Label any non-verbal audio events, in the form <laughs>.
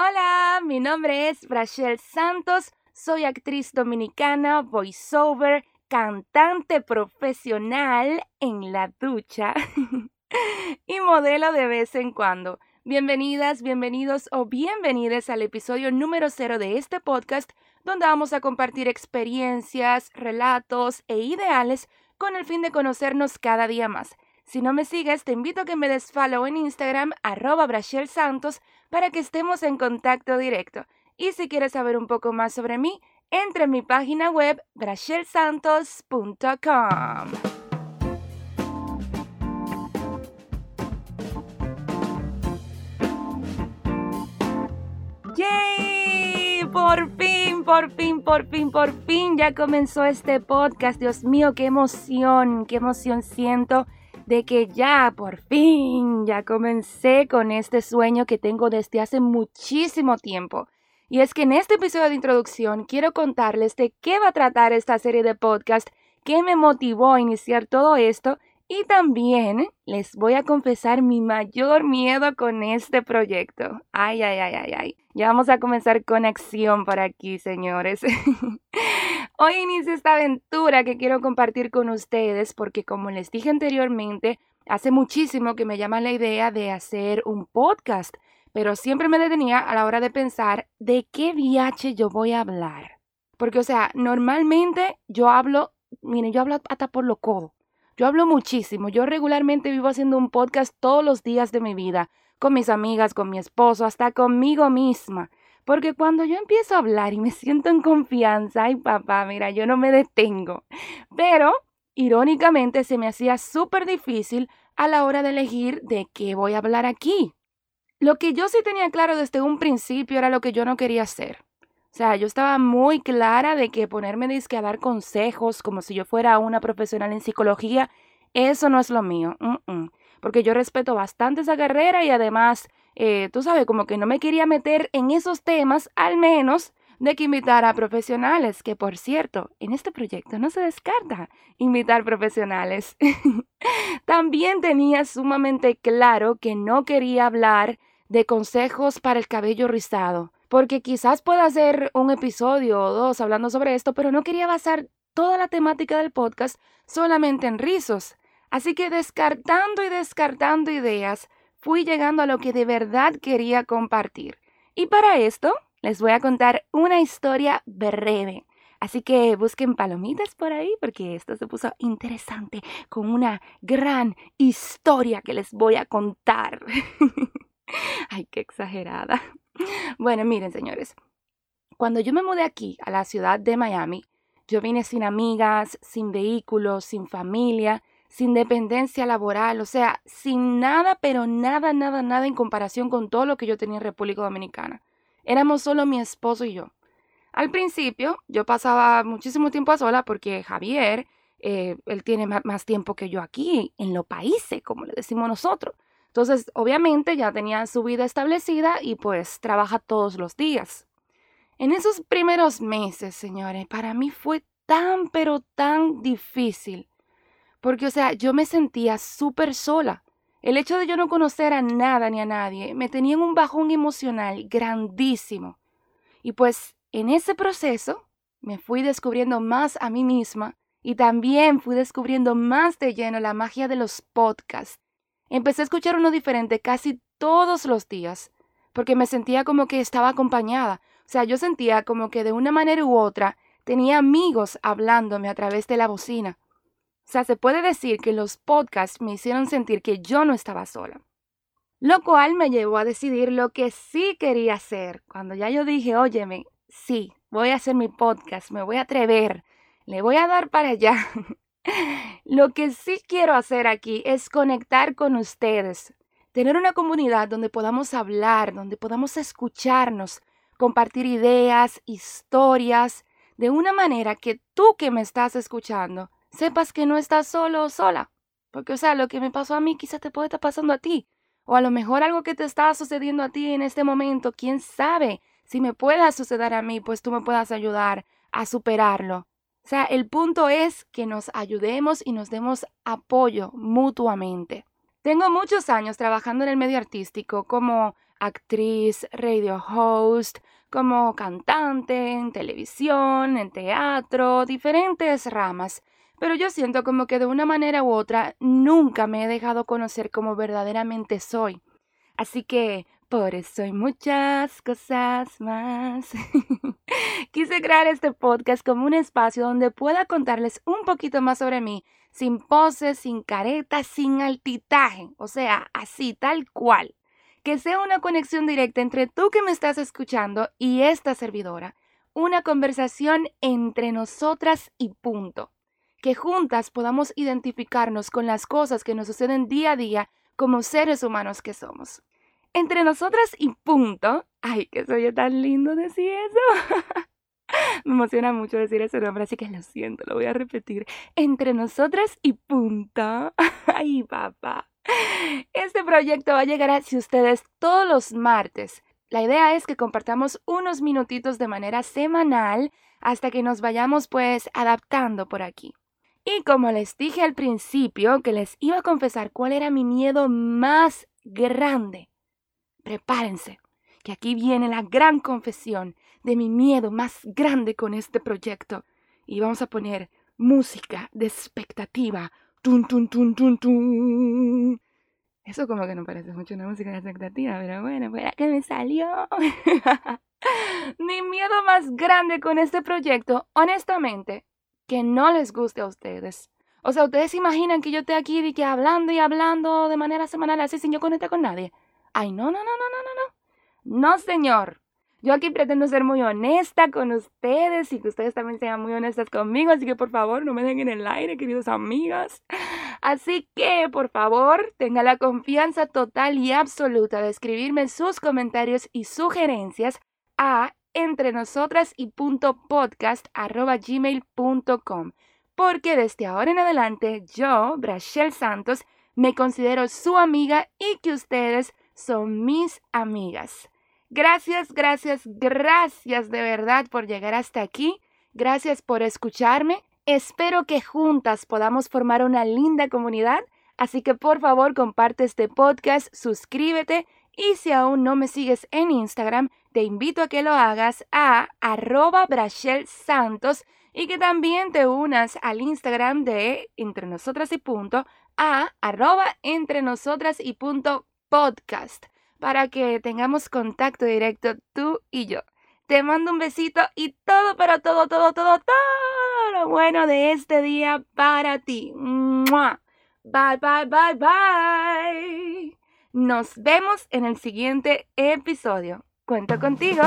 Hola, mi nombre es Rachel Santos, soy actriz dominicana, voiceover, cantante profesional en la ducha <laughs> y modelo de vez en cuando. Bienvenidas, bienvenidos o bienvenidas al episodio número cero de este podcast, donde vamos a compartir experiencias, relatos e ideales con el fin de conocernos cada día más. Si no me sigues, te invito a que me des follow en Instagram, arroba Santos, para que estemos en contacto directo. Y si quieres saber un poco más sobre mí, entra en mi página web brachelsantos.com. ¡Yay! Por fin, por fin, por fin, por fin ya comenzó este podcast. Dios mío, qué emoción, qué emoción siento de que ya, por fin, ya comencé con este sueño que tengo desde hace muchísimo tiempo. Y es que en este episodio de introducción quiero contarles de qué va a tratar esta serie de podcast, qué me motivó a iniciar todo esto y también les voy a confesar mi mayor miedo con este proyecto. Ay, ay, ay, ay, ay. Ya vamos a comenzar con acción por aquí, señores. <laughs> Hoy inicia esta aventura que quiero compartir con ustedes porque como les dije anteriormente, hace muchísimo que me llama la idea de hacer un podcast, pero siempre me detenía a la hora de pensar de qué viaje yo voy a hablar. Porque, o sea, normalmente yo hablo, miren, yo hablo hasta por lo codo. Yo hablo muchísimo. Yo regularmente vivo haciendo un podcast todos los días de mi vida, con mis amigas, con mi esposo, hasta conmigo misma. Porque cuando yo empiezo a hablar y me <laughs> siento en confianza, ay papá, mira, yo no me detengo. Pero, irónicamente, se me hacía súper difícil a la hora de elegir de qué voy a hablar aquí. Lo que yo sí tenía claro desde un principio era lo que yo no quería hacer. O sea, yo estaba muy clara de que ponerme disque a dar consejos como si yo fuera una profesional en psicología, eso no es lo mío. Porque yo respeto bastante esa carrera y además eh, tú sabes, como que no me quería meter en esos temas, al menos de que invitar a profesionales, que por cierto, en este proyecto no se descarta invitar profesionales. <laughs> También tenía sumamente claro que no quería hablar de consejos para el cabello rizado, porque quizás pueda hacer un episodio o dos hablando sobre esto, pero no quería basar toda la temática del podcast solamente en rizos. Así que descartando y descartando ideas, fui llegando a lo que de verdad quería compartir. Y para esto les voy a contar una historia breve. Así que busquen palomitas por ahí porque esto se puso interesante con una gran historia que les voy a contar. <laughs> Ay, qué exagerada. Bueno, miren, señores. Cuando yo me mudé aquí, a la ciudad de Miami, yo vine sin amigas, sin vehículos, sin familia sin dependencia laboral, o sea, sin nada, pero nada, nada, nada en comparación con todo lo que yo tenía en República Dominicana. Éramos solo mi esposo y yo. Al principio yo pasaba muchísimo tiempo a sola porque Javier, eh, él tiene más tiempo que yo aquí, en los países, como le decimos nosotros. Entonces, obviamente ya tenía su vida establecida y pues trabaja todos los días. En esos primeros meses, señores, para mí fue tan, pero tan difícil porque, o sea, yo me sentía súper sola. El hecho de yo no conocer a nada ni a nadie me tenía en un bajón emocional grandísimo. Y pues en ese proceso me fui descubriendo más a mí misma y también fui descubriendo más de lleno la magia de los podcasts. Empecé a escuchar uno diferente casi todos los días, porque me sentía como que estaba acompañada. O sea, yo sentía como que de una manera u otra tenía amigos hablándome a través de la bocina. O sea, se puede decir que los podcasts me hicieron sentir que yo no estaba sola. Lo cual me llevó a decidir lo que sí quería hacer. Cuando ya yo dije, óyeme, sí, voy a hacer mi podcast, me voy a atrever, le voy a dar para allá. <laughs> lo que sí quiero hacer aquí es conectar con ustedes, tener una comunidad donde podamos hablar, donde podamos escucharnos, compartir ideas, historias, de una manera que tú que me estás escuchando sepas que no estás solo o sola. Porque, o sea, lo que me pasó a mí quizás te puede estar pasando a ti. O a lo mejor algo que te está sucediendo a ti en este momento, quién sabe si me pueda suceder a mí, pues tú me puedas ayudar a superarlo. O sea, el punto es que nos ayudemos y nos demos apoyo mutuamente. Tengo muchos años trabajando en el medio artístico como actriz, radio host, como cantante, en televisión, en teatro, diferentes ramas. Pero yo siento como que de una manera u otra nunca me he dejado conocer como verdaderamente soy. Así que por eso hay muchas cosas más. <laughs> Quise crear este podcast como un espacio donde pueda contarles un poquito más sobre mí, sin poses, sin caretas, sin altitaje, o sea, así, tal cual. Que sea una conexión directa entre tú que me estás escuchando y esta servidora. Una conversación entre nosotras y punto. Que juntas podamos identificarnos con las cosas que nos suceden día a día como seres humanos que somos entre nosotras y punto. Ay, que soy tan lindo decir eso. <laughs> Me emociona mucho decir ese nombre, así que lo siento, lo voy a repetir. Entre nosotras y punto. <laughs> Ay, papá. Este proyecto va a llegar a ustedes todos los martes. La idea es que compartamos unos minutitos de manera semanal hasta que nos vayamos pues adaptando por aquí. Y como les dije al principio que les iba a confesar cuál era mi miedo más grande prepárense, que aquí viene la gran confesión de mi miedo más grande con este proyecto. Y vamos a poner música de expectativa. Tun, tun, tun, tun, tun. Eso como que no parece mucho una música de expectativa, pero bueno, fuera que me salió. <laughs> Mi miedo más grande con este proyecto, honestamente, que no les guste a ustedes. O sea, ustedes imaginan que yo esté aquí y que hablando y hablando de manera semanal así sin yo conectar con nadie. Ay, no, no, no, no, no, no, no. No, señor. Yo aquí pretendo ser muy honesta con ustedes y que ustedes también sean muy honestas conmigo, así que por favor no me den en el aire, queridos amigas. Así que, por favor, tenga la confianza total y absoluta de escribirme sus comentarios y sugerencias a entre nosotras y punto podcast gmail.com porque desde ahora en adelante yo, Brachel Santos, me considero su amiga y que ustedes son mis amigas. Gracias, gracias, gracias de verdad por llegar hasta aquí. Gracias por escucharme. Espero que juntas podamos formar una linda comunidad. Así que por favor comparte este podcast, suscríbete y si aún no me sigues en Instagram, te invito a que lo hagas a arroba Santos y que también te unas al Instagram de Entre Nosotras y Punto a arroba Entre Nosotras y Punto podcast para que tengamos contacto directo tú y yo. Te mando un besito y todo, pero todo, todo, todo, todo lo bueno de este día para ti. Bye, bye, bye, bye. Nos vemos en el siguiente episodio. Cuento contigo.